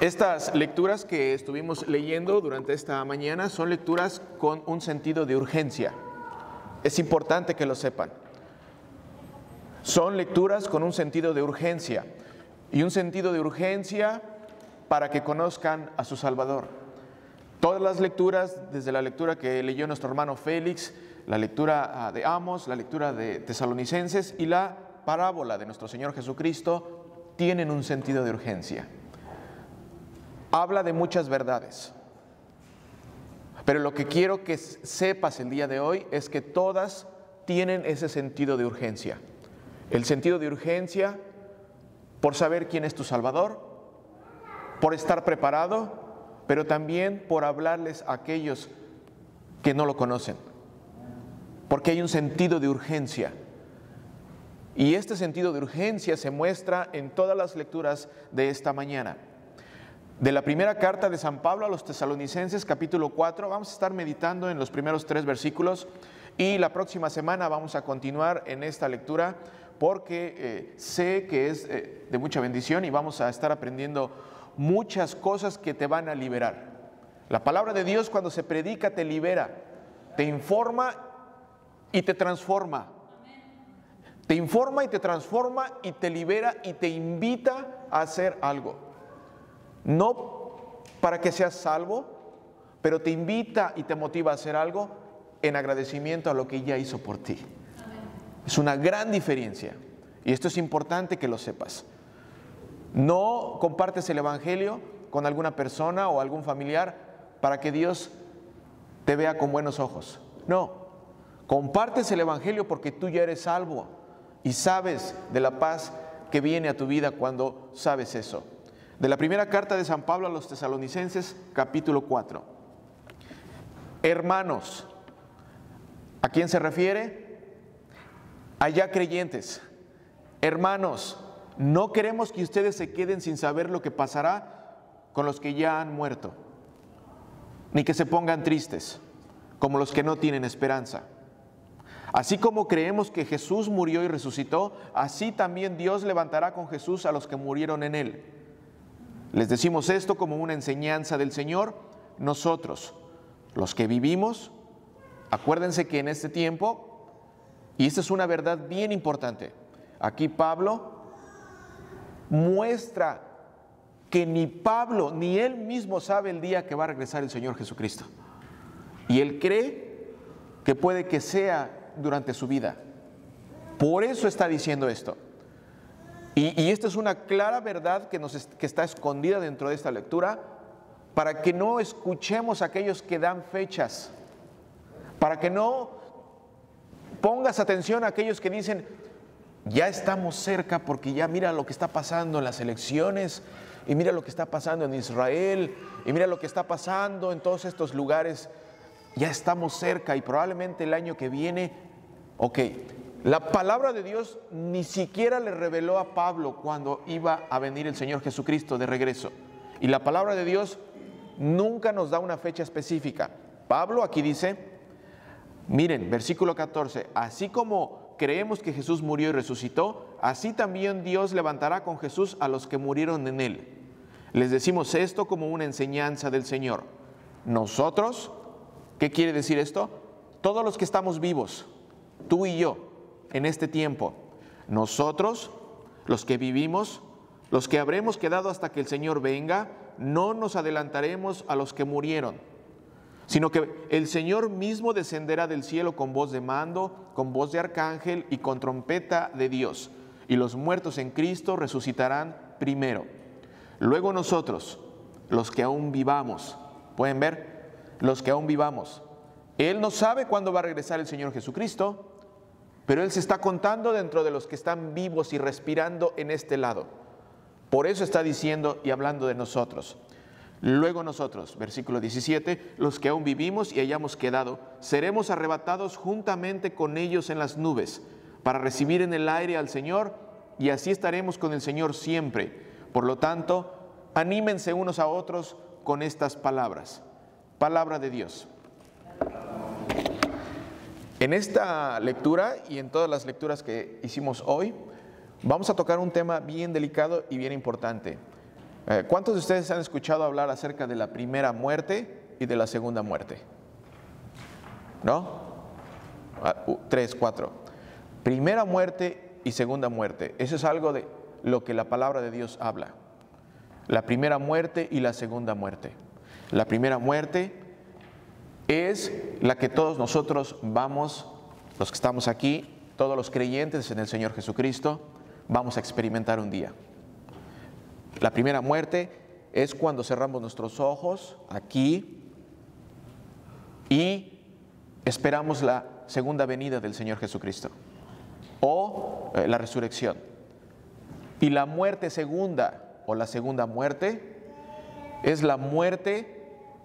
Estas lecturas que estuvimos leyendo durante esta mañana son lecturas con un sentido de urgencia. Es importante que lo sepan. Son lecturas con un sentido de urgencia y un sentido de urgencia para que conozcan a su Salvador. Todas las lecturas, desde la lectura que leyó nuestro hermano Félix, la lectura ah, de Amos, la lectura de Tesalonicenses y la parábola de nuestro Señor Jesucristo, tienen un sentido de urgencia habla de muchas verdades. Pero lo que quiero que sepas el día de hoy es que todas tienen ese sentido de urgencia. El sentido de urgencia por saber quién es tu Salvador, por estar preparado, pero también por hablarles a aquellos que no lo conocen. Porque hay un sentido de urgencia. Y este sentido de urgencia se muestra en todas las lecturas de esta mañana de la primera carta de San Pablo a los tesalonicenses, capítulo 4. Vamos a estar meditando en los primeros tres versículos y la próxima semana vamos a continuar en esta lectura porque eh, sé que es eh, de mucha bendición y vamos a estar aprendiendo muchas cosas que te van a liberar. La palabra de Dios cuando se predica te libera, te informa y te transforma. Te informa y te transforma y te libera y te invita a hacer algo no para que seas salvo, pero te invita y te motiva a hacer algo en agradecimiento a lo que ya hizo por ti. Es una gran diferencia y esto es importante que lo sepas. No compartes el Evangelio con alguna persona o algún familiar para que Dios te vea con buenos ojos. No, compartes el Evangelio porque tú ya eres salvo y sabes de la paz que viene a tu vida cuando sabes eso. De la primera carta de San Pablo a los tesalonicenses, capítulo 4. Hermanos, ¿a quién se refiere? Allá creyentes. Hermanos, no queremos que ustedes se queden sin saber lo que pasará con los que ya han muerto, ni que se pongan tristes, como los que no tienen esperanza. Así como creemos que Jesús murió y resucitó, así también Dios levantará con Jesús a los que murieron en él. Les decimos esto como una enseñanza del Señor. Nosotros, los que vivimos, acuérdense que en este tiempo, y esta es una verdad bien importante, aquí Pablo muestra que ni Pablo ni él mismo sabe el día que va a regresar el Señor Jesucristo. Y él cree que puede que sea durante su vida. Por eso está diciendo esto. Y, esta es una clara verdad que, nos, que está escondida dentro de esta lectura para que no escuchemos a aquellos que dan fechas, para que no pongas atención a aquellos que dicen, ya estamos cerca porque ya mira lo que está pasando en las elecciones y mira lo que está pasando en Israel y mira lo que está pasando en todos estos lugares, ya estamos cerca y probablemente el año que viene, ok, la palabra de Dios ni siquiera le reveló a Pablo cuando iba a venir el Señor Jesucristo de regreso. Y la palabra de Dios nunca nos da una fecha específica. Pablo aquí dice, miren, versículo 14, así como creemos que Jesús murió y resucitó, así también Dios levantará con Jesús a los que murieron en él. Les decimos esto como una enseñanza del Señor. Nosotros, ¿qué quiere decir esto? Todos los que estamos vivos, tú y yo, en este tiempo. Nosotros, los que vivimos, los que habremos quedado hasta que el Señor venga, no nos adelantaremos a los que murieron, sino que el Señor mismo descenderá del cielo con voz de mando, con voz de arcángel y con trompeta de Dios, y los muertos en Cristo resucitarán primero. Luego nosotros, los que aún vivamos, pueden ver, los que aún vivamos, Él no sabe cuándo va a regresar el Señor Jesucristo, pero Él se está contando dentro de los que están vivos y respirando en este lado. Por eso está diciendo y hablando de nosotros. Luego nosotros, versículo 17, los que aún vivimos y hayamos quedado, seremos arrebatados juntamente con ellos en las nubes para recibir en el aire al Señor y así estaremos con el Señor siempre. Por lo tanto, anímense unos a otros con estas palabras. Palabra de Dios. En esta lectura y en todas las lecturas que hicimos hoy, vamos a tocar un tema bien delicado y bien importante. Eh, ¿Cuántos de ustedes han escuchado hablar acerca de la primera muerte y de la segunda muerte? ¿No? Ah, tres, cuatro. Primera muerte y segunda muerte. Eso es algo de lo que la palabra de Dios habla. La primera muerte y la segunda muerte. La primera muerte es la que todos nosotros vamos, los que estamos aquí, todos los creyentes en el Señor Jesucristo, vamos a experimentar un día. La primera muerte es cuando cerramos nuestros ojos aquí y esperamos la segunda venida del Señor Jesucristo o eh, la resurrección. Y la muerte segunda o la segunda muerte es la muerte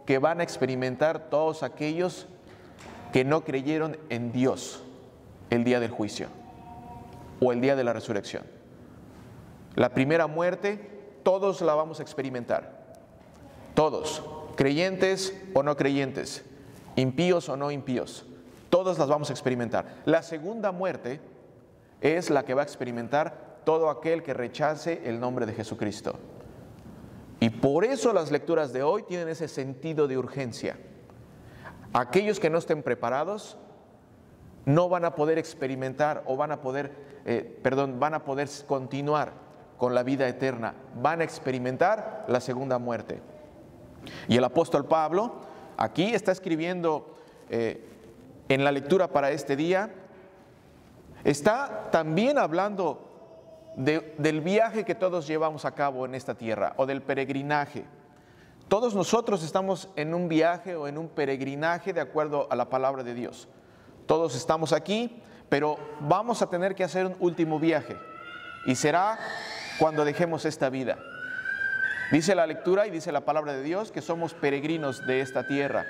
que van a experimentar todos aquellos que no creyeron en Dios el día del juicio o el día de la resurrección. La primera muerte todos la vamos a experimentar. Todos, creyentes o no creyentes, impíos o no impíos, todos las vamos a experimentar. La segunda muerte es la que va a experimentar todo aquel que rechace el nombre de Jesucristo. Y por eso las lecturas de hoy tienen ese sentido de urgencia. Aquellos que no estén preparados no van a poder experimentar o van a poder, eh, perdón, van a poder continuar con la vida eterna, van a experimentar la segunda muerte. Y el apóstol Pablo aquí está escribiendo eh, en la lectura para este día, está también hablando del viaje que todos llevamos a cabo en esta tierra o del peregrinaje. Todos nosotros estamos en un viaje o en un peregrinaje de acuerdo a la palabra de Dios. Todos estamos aquí, pero vamos a tener que hacer un último viaje y será cuando dejemos esta vida. Dice la lectura y dice la palabra de Dios que somos peregrinos de esta tierra.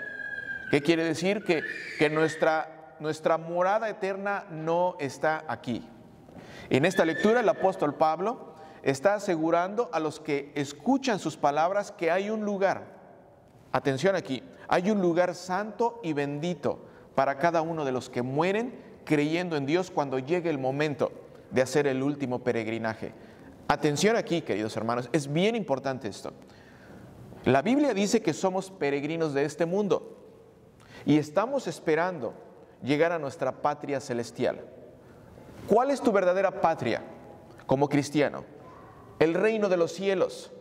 ¿Qué quiere decir? Que, que nuestra, nuestra morada eterna no está aquí. En esta lectura el apóstol Pablo está asegurando a los que escuchan sus palabras que hay un lugar, atención aquí, hay un lugar santo y bendito para cada uno de los que mueren creyendo en Dios cuando llegue el momento de hacer el último peregrinaje. Atención aquí, queridos hermanos, es bien importante esto. La Biblia dice que somos peregrinos de este mundo y estamos esperando llegar a nuestra patria celestial. ¿Cuál es tu verdadera patria como cristiano? El reino de los cielos.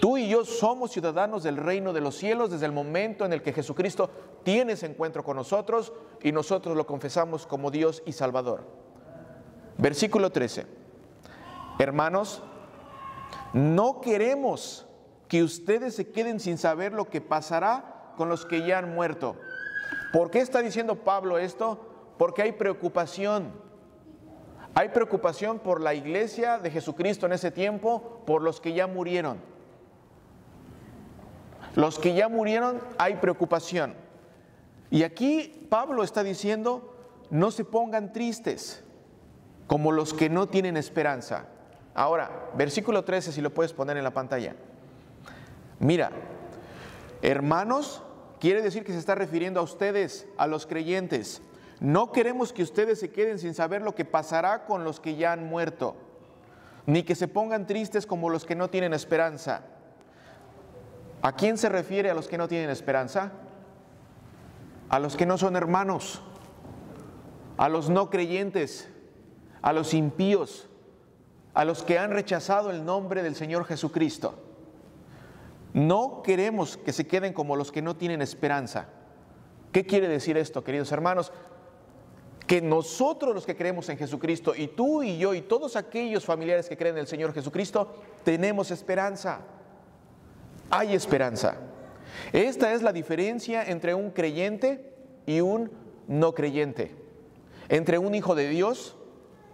Tú y yo somos ciudadanos del reino de los cielos desde el momento en el que Jesucristo tiene ese encuentro con nosotros y nosotros lo confesamos como Dios y Salvador. Versículo 13. Hermanos, no queremos que ustedes se queden sin saber lo que pasará con los que ya han muerto. ¿Por qué está diciendo Pablo esto? Porque hay preocupación. Hay preocupación por la iglesia de Jesucristo en ese tiempo, por los que ya murieron. Los que ya murieron, hay preocupación. Y aquí Pablo está diciendo, no se pongan tristes como los que no tienen esperanza. Ahora, versículo 13, si lo puedes poner en la pantalla. Mira, hermanos, quiere decir que se está refiriendo a ustedes, a los creyentes. No queremos que ustedes se queden sin saber lo que pasará con los que ya han muerto, ni que se pongan tristes como los que no tienen esperanza. ¿A quién se refiere a los que no tienen esperanza? A los que no son hermanos, a los no creyentes, a los impíos, a los que han rechazado el nombre del Señor Jesucristo. No queremos que se queden como los que no tienen esperanza. ¿Qué quiere decir esto, queridos hermanos? Que nosotros los que creemos en Jesucristo, y tú y yo y todos aquellos familiares que creen en el Señor Jesucristo, tenemos esperanza. Hay esperanza. Esta es la diferencia entre un creyente y un no creyente. Entre un hijo de Dios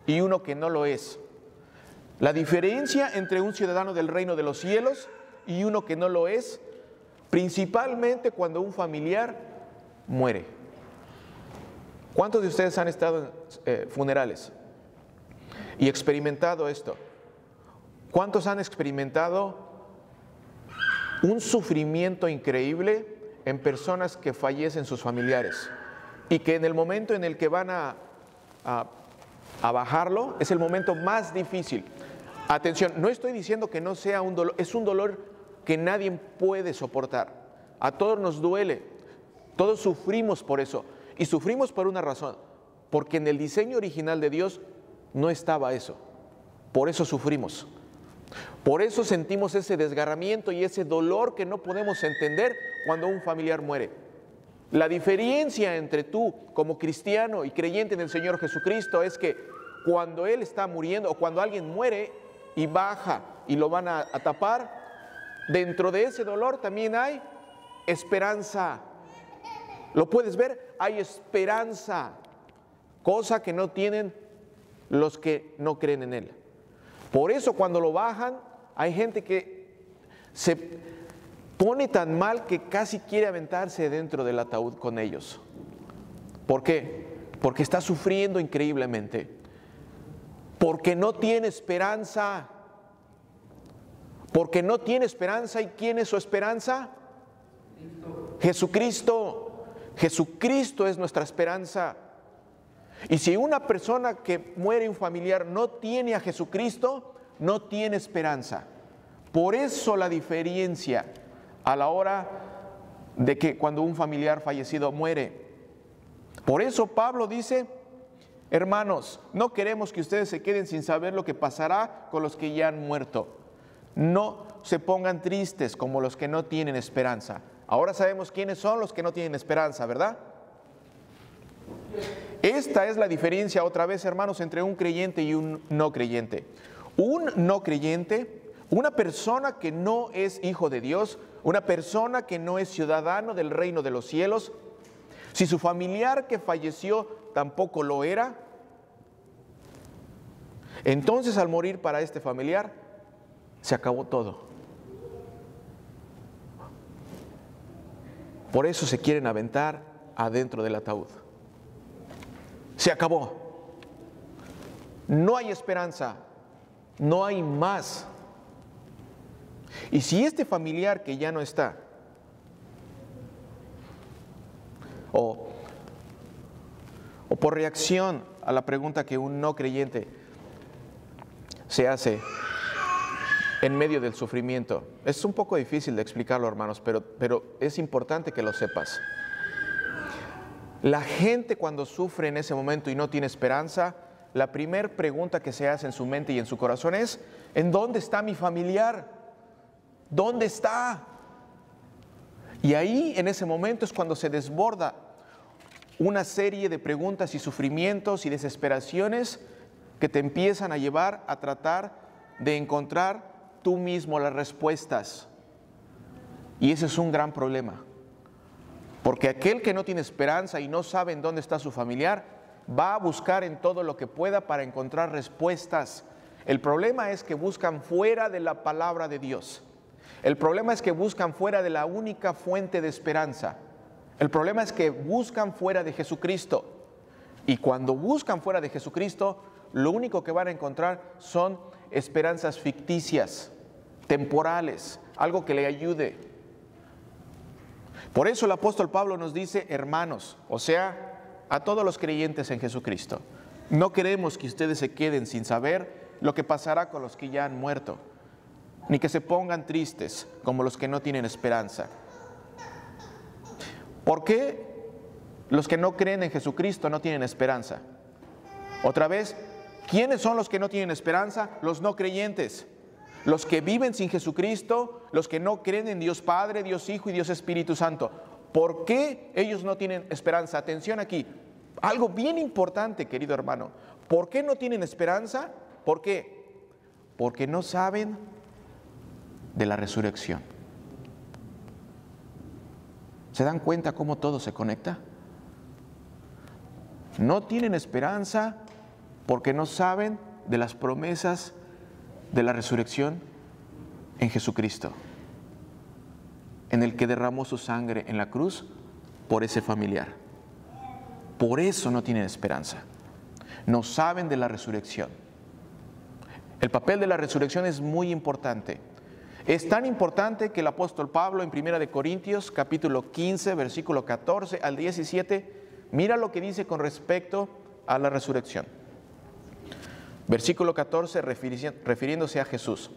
y uno que no lo es. La diferencia entre un ciudadano del reino de los cielos y uno que no lo es, principalmente cuando un familiar muere. ¿Cuántos de ustedes han estado en eh, funerales y experimentado esto? ¿Cuántos han experimentado un sufrimiento increíble en personas que fallecen sus familiares y que en el momento en el que van a, a bajarlo es el momento más difícil? Atención, no estoy diciendo que no sea un dolor, es un dolor que nadie puede soportar. A todos nos duele, todos sufrimos por eso. Y sufrimos por una razón, porque en el diseño original de Dios no estaba eso. Por eso sufrimos. Por eso sentimos ese desgarramiento y ese dolor que no podemos entender cuando un familiar muere. La diferencia entre tú como cristiano y creyente en el Señor Jesucristo es que cuando Él está muriendo o cuando alguien muere y baja y lo van a, tapar, dentro de ese dolor también hay esperanza. ¿Lo puedes ver? Hay esperanza, cosa que no tienen los que no creen en Él. Por eso cuando lo bajan, hay gente que se pone tan mal que casi quiere aventarse dentro del ataúd con ellos. ¿Por qué? Porque está sufriendo increíblemente. Porque no tiene esperanza. Porque no tiene esperanza. ¿Y quién es su esperanza? Jesucristo. Jesucristo es nuestra esperanza. Y si una persona que muere un familiar no tiene a Jesucristo, no tiene esperanza. Por eso la diferencia a la hora de que cuando un familiar fallecido muere. Por eso Pablo dice, hermanos, no queremos que ustedes se queden sin saber lo que pasará con los que ya han muerto. No se pongan tristes como los que no tienen esperanza. Ahora sabemos quiénes son los que no tienen esperanza, ¿verdad? Esta es la diferencia otra vez, hermanos, entre un creyente y un no creyente. Un no creyente, una persona que no es hijo de Dios, una persona que no es ciudadano del reino de los cielos, si su familiar que falleció tampoco lo era, entonces al morir para este familiar, se acabó todo. Por eso se quieren aventar adentro del ataúd. Se acabó. No hay esperanza. No hay más. Y si este familiar que ya no está, o, o por reacción a la pregunta que un no creyente se hace en medio del sufrimiento, es un poco difícil de explicarlo, hermanos, pero, pero es importante que lo sepas. La gente cuando sufre en ese momento y no tiene esperanza, la primera pregunta que se hace en su mente y en su corazón es, ¿en dónde está mi familiar? ¿Dónde está? Y ahí en ese momento es cuando se desborda una serie de preguntas y sufrimientos y desesperaciones que te empiezan a llevar a tratar de encontrar tú mismo las respuestas. Y ese es un gran problema. Porque aquel que no tiene esperanza y no sabe en dónde está su familiar, va a buscar en todo lo que pueda para encontrar respuestas. El problema es que buscan fuera de la palabra de Dios. El problema es que buscan fuera de la única fuente de esperanza. El problema es que buscan fuera de Jesucristo. Y cuando buscan fuera de Jesucristo, lo único que van a encontrar son esperanzas ficticias, temporales, algo que le ayude, por eso el apóstol Pablo nos dice, hermanos, o sea, a todos los creyentes en Jesucristo, no queremos que ustedes se queden sin saber lo que pasará con los que ya han muerto, ni que se pongan tristes como los que no tienen esperanza. ¿Por qué los que no creen en Jesucristo no tienen esperanza? Otra vez, ¿quiénes son los que no tienen esperanza? Los no creyentes. Los que viven sin Jesucristo, los que no creen en Dios Padre, Dios Hijo y Dios Espíritu Santo. ¿Por qué ellos no tienen esperanza? Atención aquí. Algo bien importante, querido hermano. ¿Por qué no tienen esperanza? ¿Por qué? Porque no saben de la resurrección. ¿Se dan cuenta cómo todo se conecta? No tienen esperanza porque no saben de las promesas de la resurrección en Jesucristo, en el que derramó su sangre en la cruz por ese familiar. Por eso no tienen esperanza. No saben de la resurrección. El papel de la resurrección es muy importante. Es tan importante que el apóstol Pablo en 1 de Corintios capítulo 15 versículo 14 al 17 mira lo que dice con respecto a la resurrección. Versículo 14, refiriéndose a Jesús.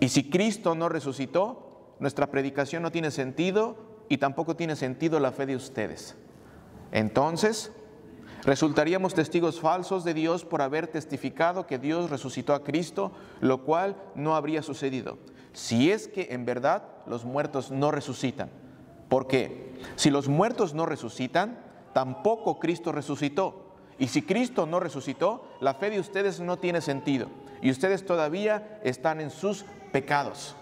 Y si Cristo no resucitó, nuestra predicación no tiene sentido y tampoco tiene sentido la fe de ustedes. Entonces, resultaríamos testigos falsos de Dios por haber testificado que Dios resucitó a Cristo, lo cual no habría sucedido, si es que en verdad los muertos no resucitan. ¿Por qué? Si los muertos no resucitan, tampoco Cristo resucitó. Y si Cristo no resucitó, la fe de ustedes no tiene sentido. Y ustedes todavía están en sus pecados.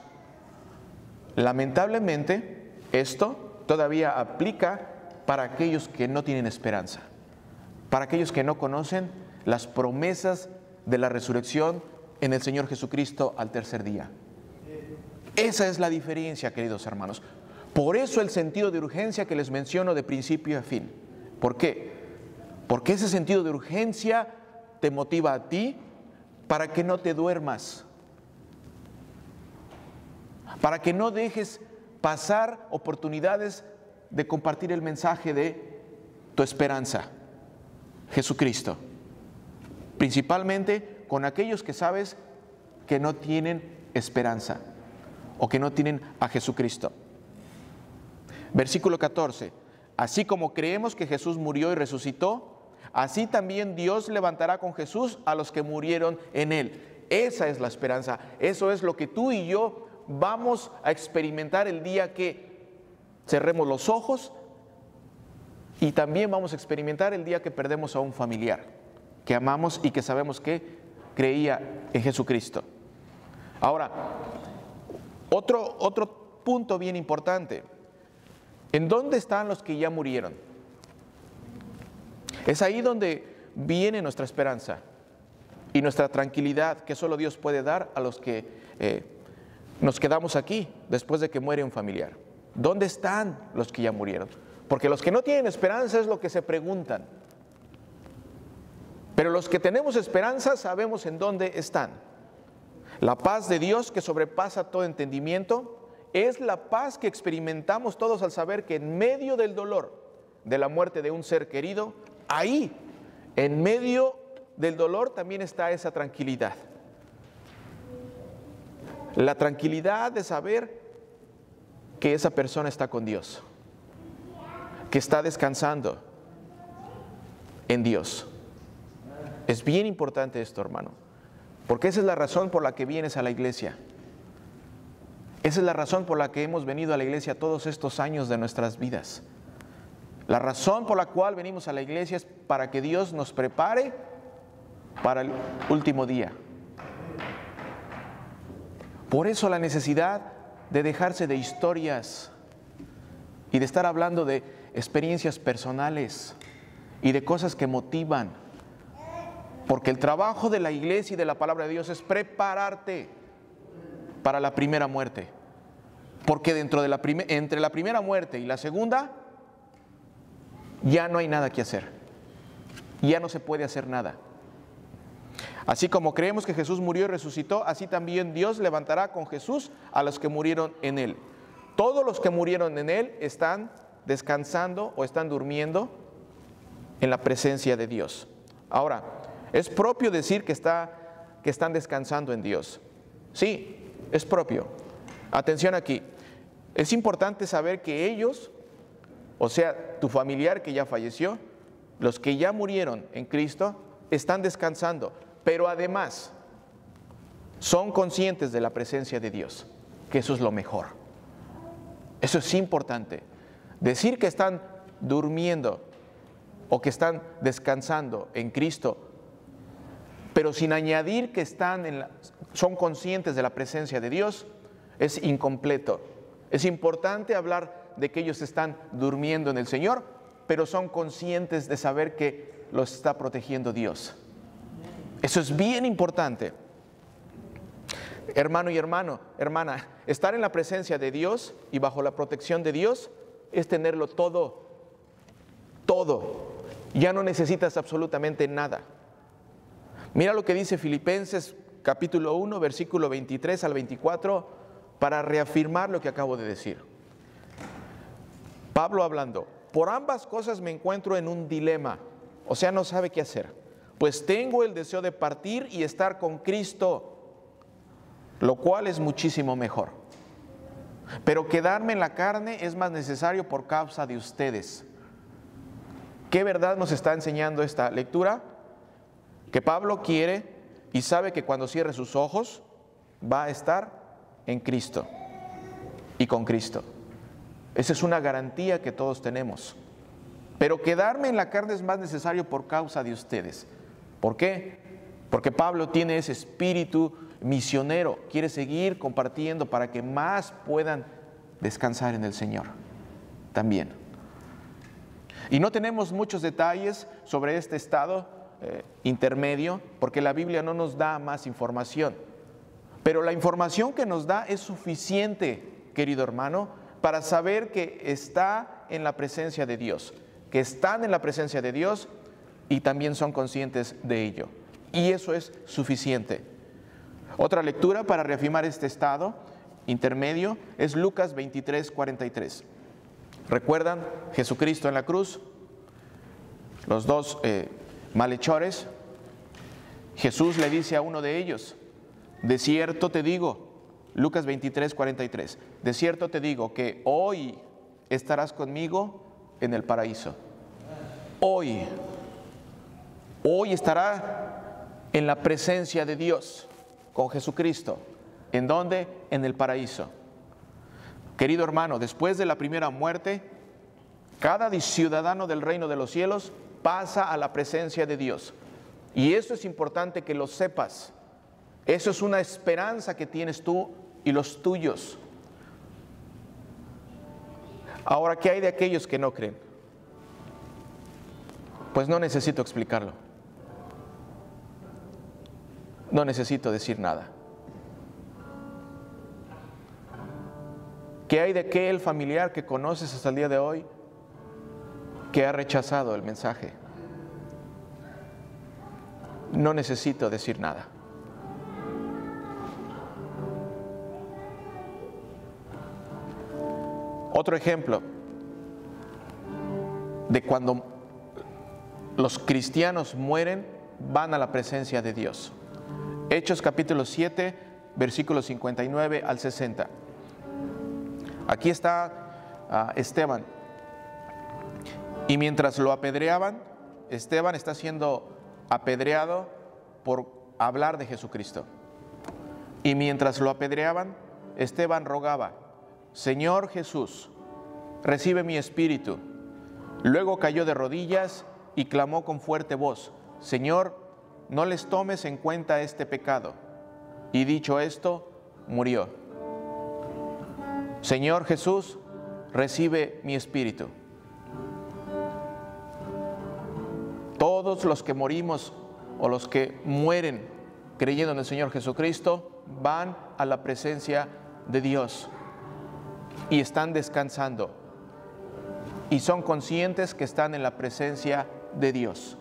Lamentablemente, esto todavía aplica para aquellos que no tienen esperanza, para aquellos que no conocen las promesas de la resurrección en el Señor Jesucristo al tercer día. Esa es la diferencia, queridos hermanos. Por eso el sentido de urgencia que les menciono de principio a fin. ¿Por qué? Porque ese sentido de urgencia te motiva a ti para que no te duermas, para que no dejes pasar oportunidades de compartir el mensaje de tu esperanza, Jesucristo. Principalmente con aquellos que sabes que no tienen esperanza o que no tienen a Jesucristo. Versículo 14. Así como creemos que Jesús murió y resucitó, así también Dios levantará con Jesús a los que murieron en él. Esa es la esperanza. Eso es lo que tú y yo vamos a experimentar el día que cerremos los ojos y también vamos a experimentar el día que perdemos a un familiar que amamos y que sabemos que creía en Jesucristo. Ahora, otro, otro punto bien importante. ¿En dónde están los que ya murieron? Es ahí donde viene nuestra esperanza y nuestra tranquilidad que solo Dios puede dar a los que eh, nos quedamos aquí después de que muere un familiar. ¿Dónde están los que ya murieron? Porque los que no tienen esperanza es lo que se preguntan. Pero los que tenemos esperanza sabemos en dónde están. La paz de Dios que sobrepasa todo entendimiento es la paz que experimentamos todos al saber que en medio del dolor de la muerte de un ser querido, ahí, en medio del dolor también está esa tranquilidad. La tranquilidad de saber que esa persona está con Dios, que está descansando en Dios. Es bien importante esto, hermano, porque esa es la razón por la que vienes a la iglesia. Esa es la razón por la que hemos venido a la iglesia todos estos años de nuestras vidas. La razón por la cual venimos a la iglesia es para que Dios nos prepare para el último día. Por eso la necesidad de dejarse de historias y de estar hablando de experiencias personales y de cosas que motivan. Porque el trabajo de la iglesia y de la palabra de Dios es prepararte para la primera muerte. Porque dentro de la entre la primera muerte y la segunda, ya no hay nada que hacer. Ya no se puede hacer nada. Así como creemos que Jesús murió y resucitó, así también Dios levantará con Jesús a los que murieron en Él. Todos los que murieron en Él están descansando o están durmiendo en la presencia de Dios. Ahora, es propio decir que, está, que están descansando en Dios. Sí, es propio. Atención aquí. Es importante saber que ellos, o sea, tu familiar que ya falleció, los que ya murieron en Cristo, están descansando, pero además son conscientes de la presencia de Dios, que eso es lo mejor. Eso es importante. Decir que están durmiendo o que están descansando en Cristo, pero sin añadir que están son conscientes de la presencia de Dios, es incompleto. Es importante hablar de que ellos están durmiendo en el Señor, pero son conscientes de saber que los está protegiendo Dios. Eso es bien importante. Hermano y hermano, hermana, estar en la presencia de Dios y bajo la protección de Dios es tenerlo todo, todo. Ya no necesitas absolutamente nada. Mira lo que dice Filipenses capítulo 1, versículo 23 al 24, para reafirmar lo que acabo de decir. Pablo hablando, por ambas cosas me encuentro en un dilema, o sea, no sabe qué hacer. pues tengo el deseo de partir y estar con Cristo, lo cual es muchísimo mejor. Pero quedarme en la carne es más necesario por causa de ustedes. ¿Qué verdad nos está enseñando esta lectura? Que Pablo quiere y sabe que cuando cierre sus ojos va a estar en Cristo y con Cristo. Esa es una garantía que todos tenemos. Pero quedarme en la carne es más necesario por causa de ustedes. ¿Por qué? Porque Pablo tiene ese espíritu misionero, quiere seguir compartiendo para que más puedan descansar en el Señor también. Y no tenemos muchos detalles sobre este estado eh, intermedio, porque la Biblia no nos da más información. Pero la información que nos da es suficiente, querido hermano, para saber que está en la presencia de Dios, que están en la presencia de Dios y también son conscientes de ello. Y eso es suficiente. Otra lectura para reafirmar este estado intermedio es Lucas 23, 43. ¿Recuerdan Jesucristo en la cruz? Los dos eh, malhechores. Jesús le dice a uno de ellos, de cierto te digo, Lucas 23, 43, de cierto te digo que hoy estarás conmigo en el paraíso. Hoy, hoy estará en la presencia de Dios con Jesucristo. ¿En dónde? En el paraíso. Querido hermano, después de la primera muerte, cada ciudadano del reino de los cielos pasa a la presencia de Dios. Y eso es importante que lo sepas. Eso es una esperanza que tienes tú y los tuyos. Ahora, ¿qué hay de aquellos que no creen? Pues no necesito explicarlo. No necesito decir nada. ¿Qué hay de aquel familiar que conoces hasta el día de hoy que ha rechazado el mensaje? No necesito decir nada. Otro ejemplo de cuando los cristianos mueren, van a la presencia de Dios. Hechos capítulo 7, versículos 59 al 60. Aquí está ah, Esteban. Y mientras lo apedreaban, Esteban está siendo apedreado por hablar de Jesucristo. Y mientras lo apedreaban, Esteban rogaba, Señor Jesús, recibe mi espíritu. Luego cayó de rodillas y clamó con fuerte voz, Señor, no les tomes en cuenta este pecado. Y dicho esto, murió. Señor Jesús, recibe mi espíritu. Todos los que morimos o los que mueren creyendo en el Señor Jesucristo van a la presencia de Dios y están descansando y son conscientes que están en la presencia de Dios.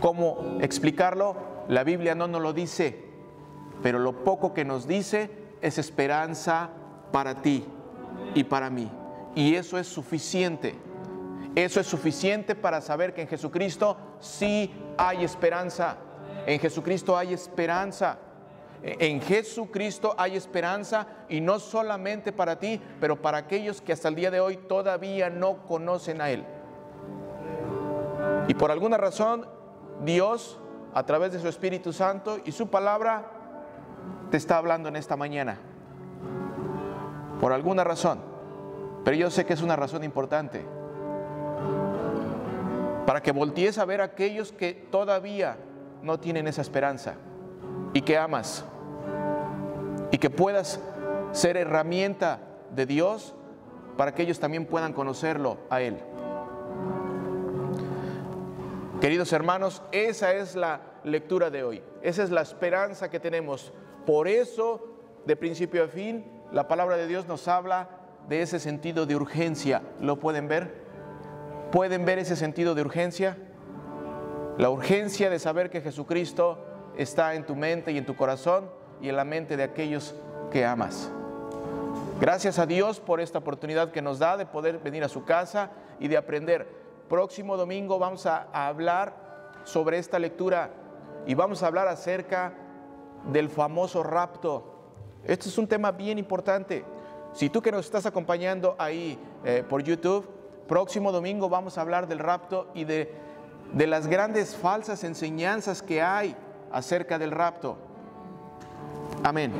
¿Cómo explicarlo? La Biblia no nos lo dice, pero lo poco que nos dice es esperanza para ti y para mí. Y eso es suficiente. Eso es suficiente para saber que en Jesucristo sí hay esperanza. En Jesucristo hay esperanza. En Jesucristo hay esperanza y no solamente para ti, pero para aquellos que hasta el día de hoy todavía no conocen a Él. Y por alguna razón, Dios, a través de su Espíritu Santo y su palabra, te está hablando en esta mañana. Por alguna razón. Pero yo sé que es una razón importante. Para que voltees a ver a aquellos que todavía no tienen esa esperanza y que amas y que puedas ser herramienta de Dios para que ellos también puedan conocerlo a Él. Queridos hermanos, esa es la lectura de hoy, esa es la esperanza que tenemos. Por eso, de principio a fin, la palabra de Dios nos habla de ese sentido de urgencia. ¿Lo pueden ver? ¿Pueden ver ese sentido de urgencia? La urgencia de saber que Jesucristo está en tu mente y en tu corazón y en la mente de aquellos que amas. Gracias a Dios por esta oportunidad que nos da de poder venir a su casa y de aprender. Próximo domingo vamos a hablar sobre esta lectura y vamos a hablar acerca del famoso rapto. Este es un tema bien importante. Si tú que nos estás acompañando ahí eh, por YouTube, próximo domingo vamos a hablar del rapto y de, de las grandes falsas enseñanzas que hay acerca del rapto. Amén.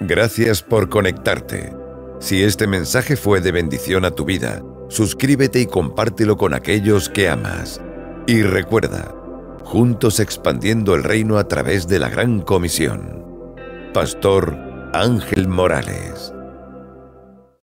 Gracias por conectarte. Si este mensaje fue de bendición a tu vida, suscríbete y compártelo con aquellos que amas. Y recuerda, juntos expandiendo el reino a través de la gran comisión. Pastor Ángel Morales.